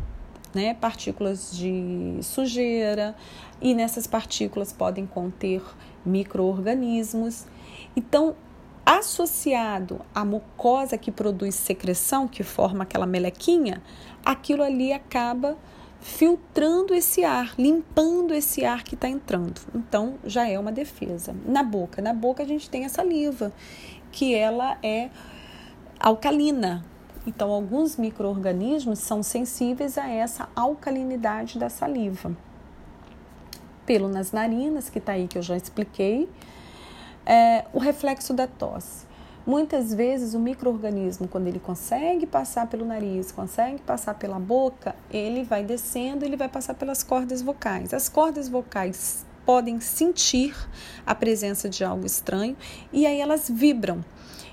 né? Partículas de sujeira e nessas partículas podem conter microorganismos. Então, associado à mucosa que produz secreção, que forma aquela melequinha, aquilo ali acaba filtrando esse ar, limpando esse ar que está entrando. Então já é uma defesa. Na boca, na boca a gente tem a saliva, que ela é alcalina. Então alguns micro-organismos são sensíveis a essa alcalinidade da saliva. Pelo nas narinas, que está aí que eu já expliquei, é, o reflexo da tosse. Muitas vezes o microorganismo, quando ele consegue passar pelo nariz, consegue passar pela boca, ele vai descendo, ele vai passar pelas cordas vocais. As cordas vocais podem sentir a presença de algo estranho e aí elas vibram.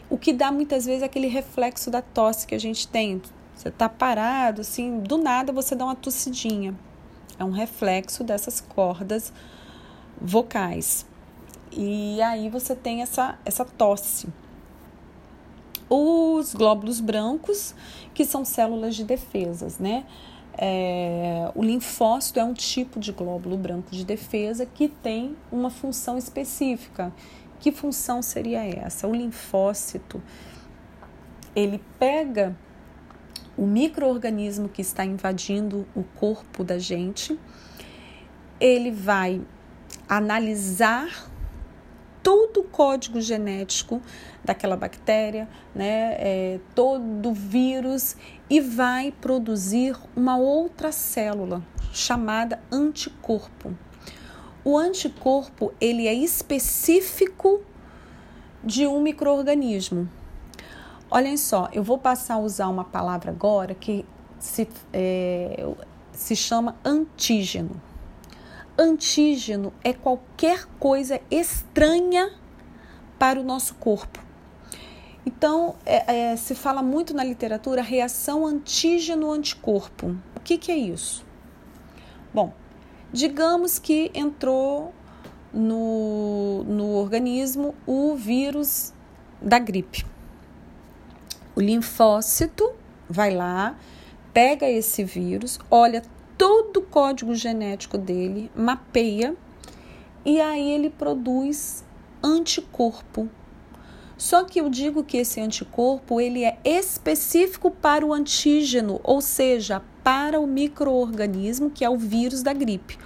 O que dá muitas vezes aquele reflexo da tosse que a gente tem. Você está parado, assim, do nada você dá uma tossidinha. É um reflexo dessas cordas vocais. E aí você tem essa, essa tosse. Os glóbulos brancos, que são células de defesas, né? É, o linfócito é um tipo de glóbulo branco de defesa que tem uma função específica. Que função seria essa? O linfócito ele pega o microorganismo que está invadindo o corpo da gente, ele vai analisar todo o código genético daquela bactéria, né, é, todo vírus e vai produzir uma outra célula chamada anticorpo. O anticorpo ele é específico de um microorganismo. Olhem só, eu vou passar a usar uma palavra agora que se, é, se chama antígeno. Antígeno é qualquer coisa estranha para o nosso corpo. Então, é, é, se fala muito na literatura reação antígeno-anticorpo. O que, que é isso? Bom, digamos que entrou no, no organismo o vírus da gripe. O linfócito vai lá, pega esse vírus, olha todo o código genético dele, mapeia e aí ele produz anticorpo. Só que eu digo que esse anticorpo ele é específico para o antígeno, ou seja, para o microorganismo que é o vírus da gripe.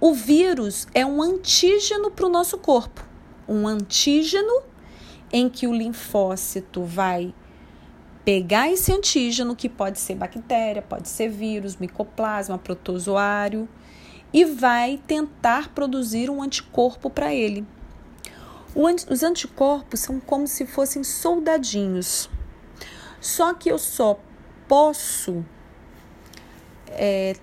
O vírus é um antígeno para o nosso corpo, um antígeno em que o linfócito vai pegar esse antígeno, que pode ser bactéria, pode ser vírus, micoplasma, protozoário, e vai tentar produzir um anticorpo para ele. Os anticorpos são como se fossem soldadinhos. Só que eu só posso é,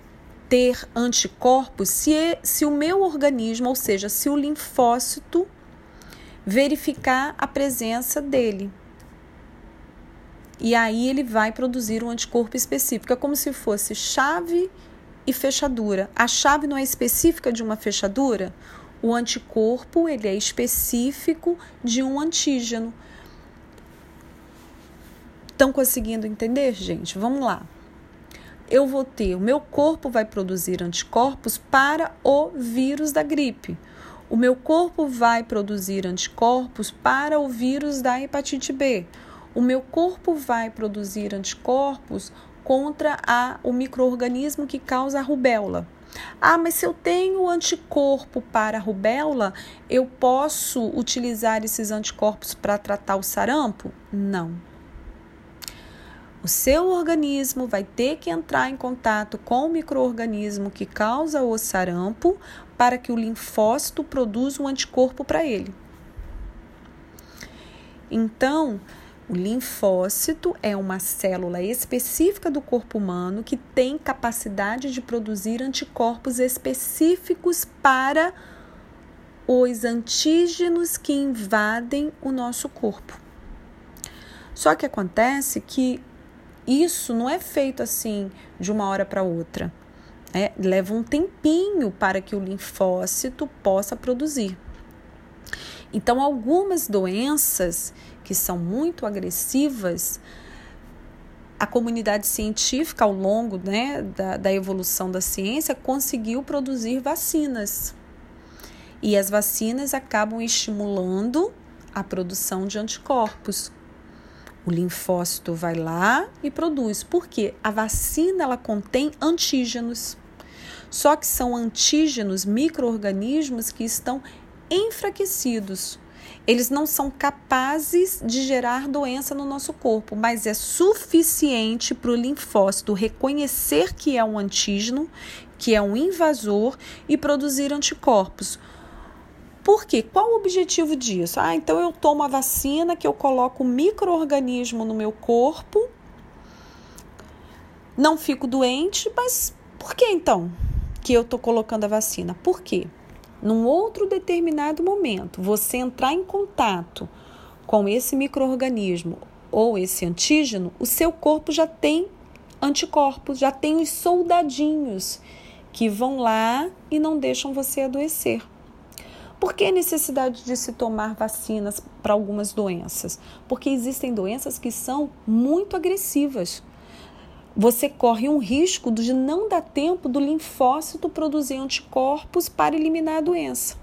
ter anticorpos se, se o meu organismo, ou seja, se o linfócito verificar a presença dele. E aí ele vai produzir um anticorpo específico. É como se fosse chave e fechadura. A chave não é específica de uma fechadura? O anticorpo ele é específico de um antígeno. Estão conseguindo entender, gente? Vamos lá. Eu vou ter, o meu corpo vai produzir anticorpos para o vírus da gripe. O meu corpo vai produzir anticorpos para o vírus da hepatite B o meu corpo vai produzir anticorpos contra a, o microorganismo que causa a rubéola. Ah, mas se eu tenho anticorpo para a rubéola, eu posso utilizar esses anticorpos para tratar o sarampo? Não. O seu organismo vai ter que entrar em contato com o microorganismo que causa o sarampo para que o linfócito produza um anticorpo para ele. Então, o linfócito é uma célula específica do corpo humano que tem capacidade de produzir anticorpos específicos para os antígenos que invadem o nosso corpo. Só que acontece que isso não é feito assim de uma hora para outra. É, leva um tempinho para que o linfócito possa produzir. Então, algumas doenças que são muito agressivas, a comunidade científica, ao longo né, da, da evolução da ciência, conseguiu produzir vacinas. E as vacinas acabam estimulando a produção de anticorpos. O linfócito vai lá e produz. porque A vacina ela contém antígenos. Só que são antígenos, micro-organismos que estão enfraquecidos. Eles não são capazes de gerar doença no nosso corpo, mas é suficiente para o linfócito reconhecer que é um antígeno, que é um invasor e produzir anticorpos. Por quê? Qual o objetivo disso? Ah, então eu tomo a vacina que eu coloco microorganismo no meu corpo, não fico doente, mas por que então que eu estou colocando a vacina? Por quê? Num outro determinado momento, você entrar em contato com esse microorganismo ou esse antígeno, o seu corpo já tem anticorpos, já tem os soldadinhos que vão lá e não deixam você adoecer. Por que a necessidade de se tomar vacinas para algumas doenças? Porque existem doenças que são muito agressivas você corre um risco de não dar tempo do linfócito produzir anticorpos para eliminar a doença.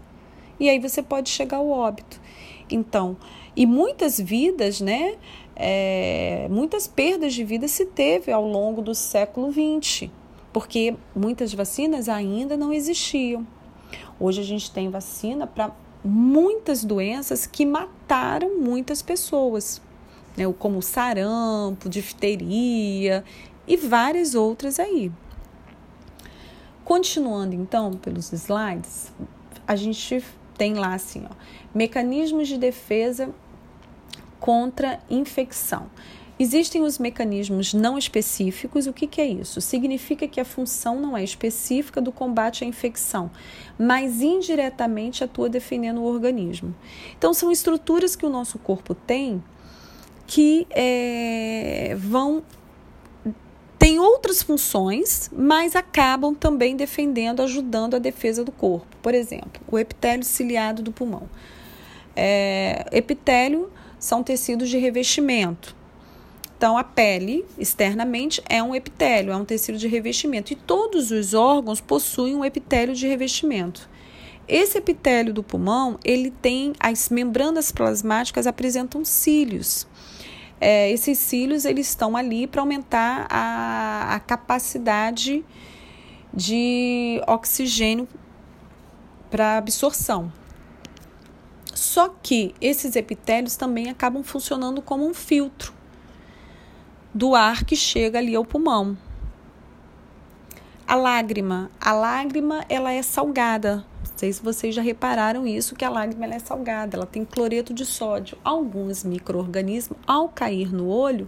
E aí você pode chegar ao óbito. Então, e muitas vidas, né? É, muitas perdas de vida se teve ao longo do século XX, porque muitas vacinas ainda não existiam. Hoje a gente tem vacina para muitas doenças que mataram muitas pessoas, né? como sarampo, difteria e várias outras aí. Continuando então pelos slides, a gente tem lá assim, ó, mecanismos de defesa contra infecção. Existem os mecanismos não específicos. O que, que, é isso? Significa que a função não é específica do combate à infecção, mas indiretamente atua defendendo o organismo. Então, são estruturas que o nosso corpo tem que é, vão tem outras funções, mas acabam também defendendo, ajudando a defesa do corpo. Por exemplo, o epitélio ciliado do pulmão. É, epitélio são tecidos de revestimento. Então, a pele, externamente, é um epitélio, é um tecido de revestimento. E todos os órgãos possuem um epitélio de revestimento. Esse epitélio do pulmão, ele tem, as membranas plasmáticas apresentam cílios. É, esses cílios, eles estão ali para aumentar a, a capacidade de oxigênio para absorção. Só que esses epitélios também acabam funcionando como um filtro do ar que chega ali ao pulmão. A lágrima, a lágrima ela é salgada. Sei se vocês já repararam isso que a lágrima é salgada, ela tem cloreto de sódio. Alguns microorganismos ao cair no olho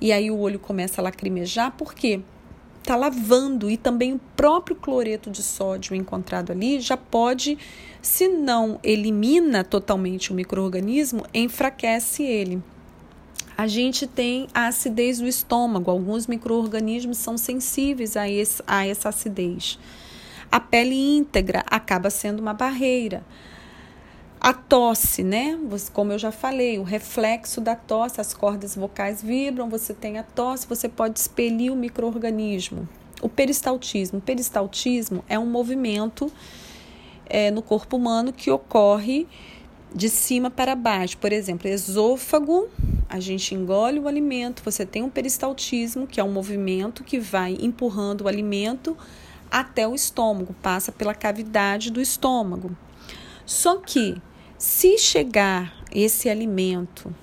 e aí o olho começa a lacrimejar, por quê? está lavando e também o próprio cloreto de sódio encontrado ali já pode, se não elimina totalmente o microorganismo, enfraquece ele. A gente tem a acidez do estômago, alguns microorganismos são sensíveis a, esse, a essa acidez. A pele íntegra acaba sendo uma barreira. A tosse, né? Como eu já falei, o reflexo da tosse, as cordas vocais vibram, você tem a tosse, você pode expelir o microorganismo. O peristaltismo. O peristaltismo é um movimento é, no corpo humano que ocorre de cima para baixo. Por exemplo, esôfago, a gente engole o alimento, você tem um peristaltismo, que é um movimento que vai empurrando o alimento até o estômago, passa pela cavidade do estômago. Só que se chegar esse alimento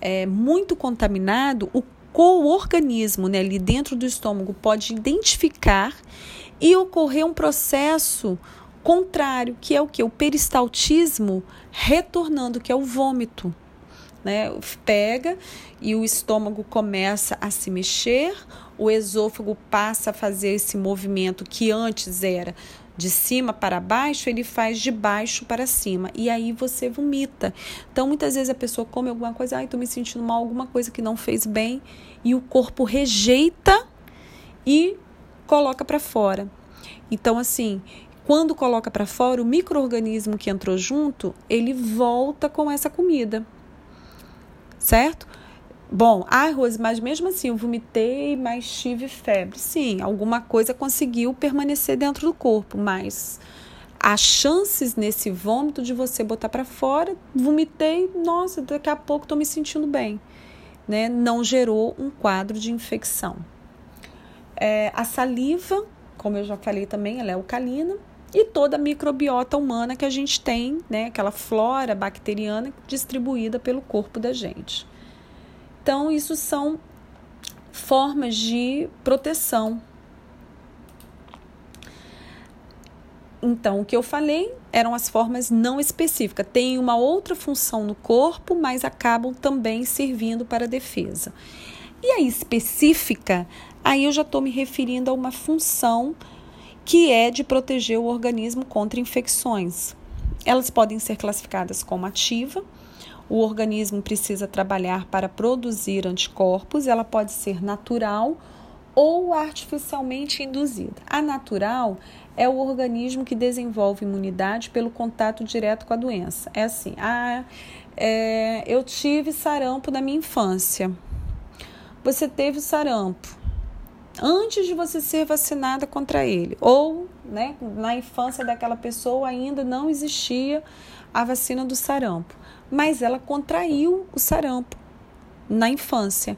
é, muito contaminado, o co-organismo né, ali dentro do estômago pode identificar e ocorrer um processo contrário, que é o que? O peristaltismo retornando, que é o vômito. Né? Pega e o estômago começa a se mexer, o esôfago passa a fazer esse movimento que antes era de cima para baixo, ele faz de baixo para cima. E aí você vomita. Então, muitas vezes a pessoa come alguma coisa, ai, tô me sentindo mal, alguma coisa que não fez bem, e o corpo rejeita e coloca para fora. Então, assim, quando coloca para fora, o microorganismo que entrou junto, ele volta com essa comida. Certo? Bom, ai, Rose, mas mesmo assim eu vomitei, mas tive febre. Sim, alguma coisa conseguiu permanecer dentro do corpo, mas as chances nesse vômito de você botar para fora, vomitei, nossa, daqui a pouco estou me sentindo bem, né? Não gerou um quadro de infecção. É, a saliva, como eu já falei também, ela é alcalina e toda a microbiota humana que a gente tem, né? Aquela flora bacteriana distribuída pelo corpo da gente. Então, isso são formas de proteção. Então, o que eu falei eram as formas não específicas. Tem uma outra função no corpo, mas acabam também servindo para defesa. E a específica, aí eu já estou me referindo a uma função que é de proteger o organismo contra infecções. Elas podem ser classificadas como ativa, o organismo precisa trabalhar para produzir anticorpos, ela pode ser natural ou artificialmente induzida. A natural é o organismo que desenvolve imunidade pelo contato direto com a doença. É assim, ah, é, eu tive sarampo na minha infância. Você teve sarampo antes de você ser vacinada contra ele, ou né, na infância daquela pessoa ainda não existia a vacina do sarampo mas ela contraiu o sarampo na infância.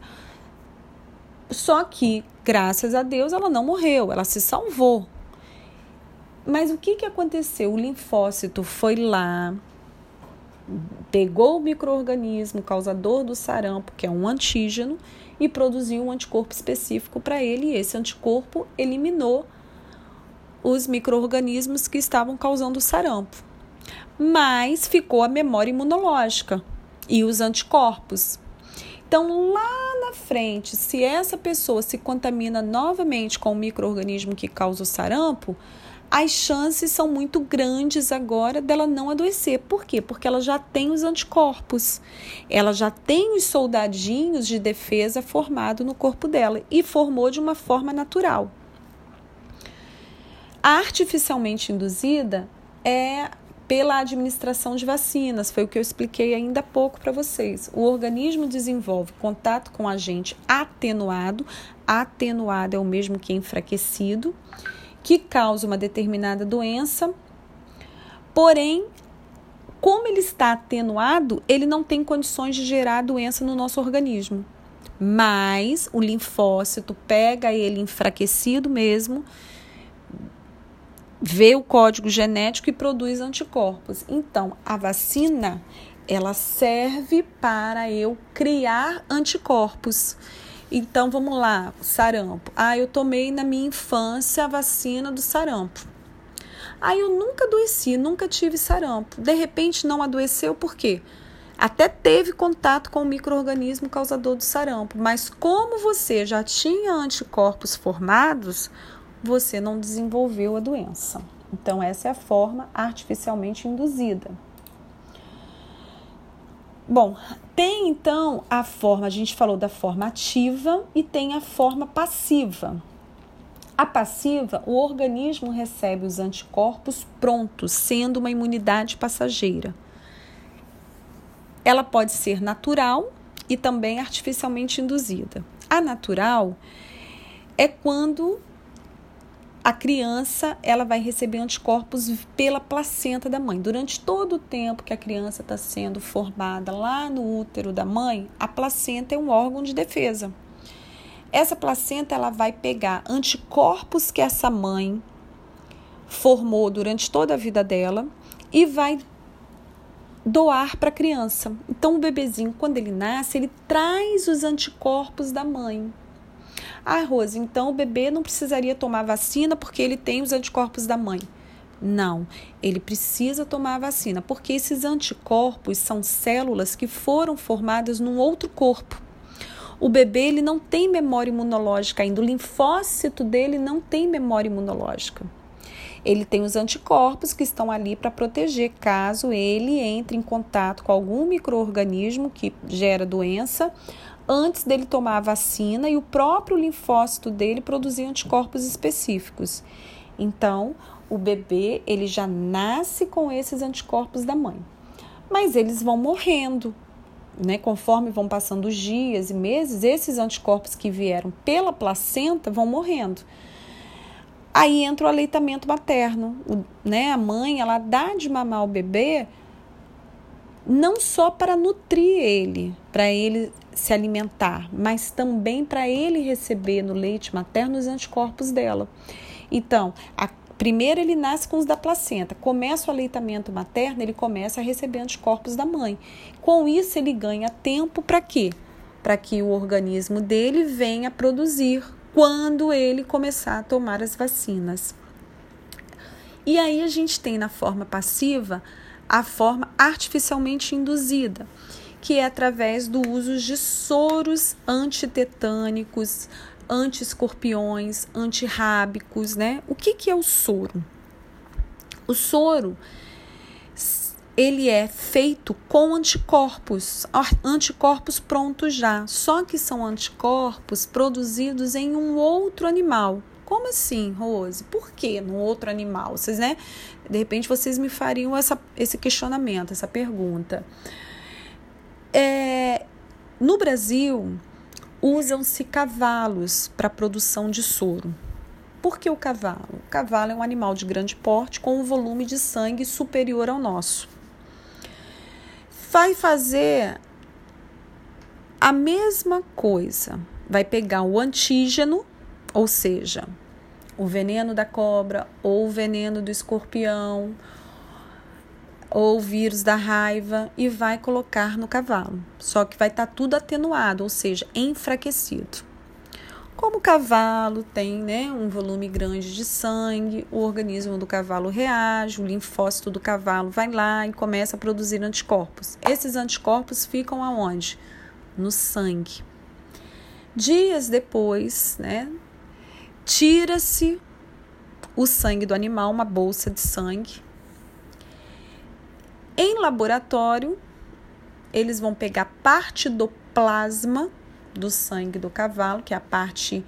Só que, graças a Deus, ela não morreu, ela se salvou. Mas o que, que aconteceu? O linfócito foi lá, pegou o microorganismo causador do sarampo, que é um antígeno, e produziu um anticorpo específico para ele, e esse anticorpo eliminou os microorganismos que estavam causando o sarampo mas ficou a memória imunológica e os anticorpos. Então, lá na frente, se essa pessoa se contamina novamente com o microorganismo que causa o sarampo, as chances são muito grandes agora dela não adoecer. Por quê? Porque ela já tem os anticorpos, ela já tem os soldadinhos de defesa formado no corpo dela e formou de uma forma natural. A artificialmente induzida é pela administração de vacinas, foi o que eu expliquei ainda há pouco para vocês. O organismo desenvolve contato com agente atenuado, atenuado é o mesmo que enfraquecido, que causa uma determinada doença, porém, como ele está atenuado, ele não tem condições de gerar doença no nosso organismo. Mas o linfócito pega ele enfraquecido mesmo vê o código genético e produz anticorpos. Então, a vacina ela serve para eu criar anticorpos. Então, vamos lá, sarampo. Ah, eu tomei na minha infância a vacina do sarampo. Ah, eu nunca adoeci, nunca tive sarampo. De repente não adoeceu por quê? Até teve contato com o microorganismo causador do sarampo, mas como você já tinha anticorpos formados, você não desenvolveu a doença. Então, essa é a forma artificialmente induzida. Bom, tem então a forma, a gente falou da forma ativa e tem a forma passiva. A passiva, o organismo recebe os anticorpos prontos, sendo uma imunidade passageira. Ela pode ser natural e também artificialmente induzida. A natural é quando a criança ela vai receber anticorpos pela placenta da mãe. Durante todo o tempo que a criança está sendo formada lá no útero da mãe, a placenta é um órgão de defesa. Essa placenta ela vai pegar anticorpos que essa mãe formou durante toda a vida dela e vai doar para a criança. Então o bebezinho, quando ele nasce, ele traz os anticorpos da mãe. Ah, Rose, então o bebê não precisaria tomar vacina porque ele tem os anticorpos da mãe. Não, ele precisa tomar a vacina, porque esses anticorpos são células que foram formadas num outro corpo. O bebê ele não tem memória imunológica ainda, o linfócito dele não tem memória imunológica. Ele tem os anticorpos que estão ali para proteger caso ele entre em contato com algum microorganismo que gera doença antes dele tomar a vacina e o próprio linfócito dele produzir anticorpos específicos. Então, o bebê ele já nasce com esses anticorpos da mãe, mas eles vão morrendo, né? Conforme vão passando os dias e meses, esses anticorpos que vieram pela placenta vão morrendo. Aí entra o aleitamento materno, o, né? A mãe ela dá de mamar ao bebê não só para nutrir ele, para ele se alimentar, mas também para ele receber no leite materno os anticorpos dela. Então, a, primeiro ele nasce com os da placenta, começa o aleitamento materno, ele começa a receber anticorpos da mãe. Com isso, ele ganha tempo para quê? Para que o organismo dele venha produzir quando ele começar a tomar as vacinas. E aí a gente tem na forma passiva a forma artificialmente induzida que é através do uso de soros antitetânicos, anti-escorpiões, antirrábicos, né? O que, que é o soro? O soro ele é feito com anticorpos, anticorpos prontos já, só que são anticorpos produzidos em um outro animal. Como assim, Rose? Por que no outro animal? Vocês, né? De repente vocês me fariam essa, esse questionamento, essa pergunta. No Brasil, usam-se cavalos para a produção de soro. Por que o cavalo? O cavalo é um animal de grande porte com um volume de sangue superior ao nosso. Vai fazer a mesma coisa. Vai pegar o antígeno, ou seja, o veneno da cobra ou o veneno do escorpião ou o vírus da raiva e vai colocar no cavalo. Só que vai estar tá tudo atenuado, ou seja, enfraquecido. Como o cavalo tem né, um volume grande de sangue, o organismo do cavalo reage, o linfócito do cavalo vai lá e começa a produzir anticorpos. Esses anticorpos ficam aonde? No sangue. Dias depois, né, tira-se o sangue do animal, uma bolsa de sangue, em laboratório, eles vão pegar parte do plasma do sangue do cavalo, que é a parte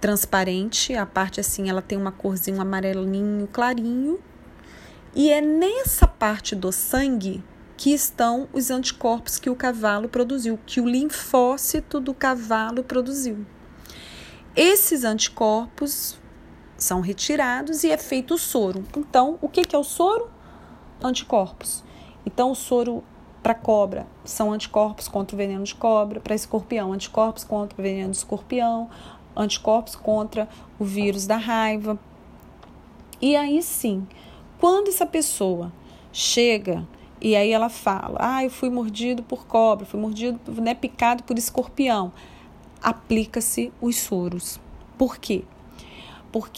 transparente, a parte assim, ela tem uma corzinha um amarelinho clarinho, E é nessa parte do sangue que estão os anticorpos que o cavalo produziu, que o linfócito do cavalo produziu. Esses anticorpos são retirados e é feito o soro. Então, o que é o soro? Anticorpos. Então, o soro para cobra são anticorpos contra o veneno de cobra, para escorpião, anticorpos contra o veneno de escorpião, anticorpos contra o vírus da raiva. E aí sim, quando essa pessoa chega e aí ela fala: Ah, eu fui mordido por cobra, fui mordido, né, picado por escorpião. Aplica-se os soros. Por quê? Porque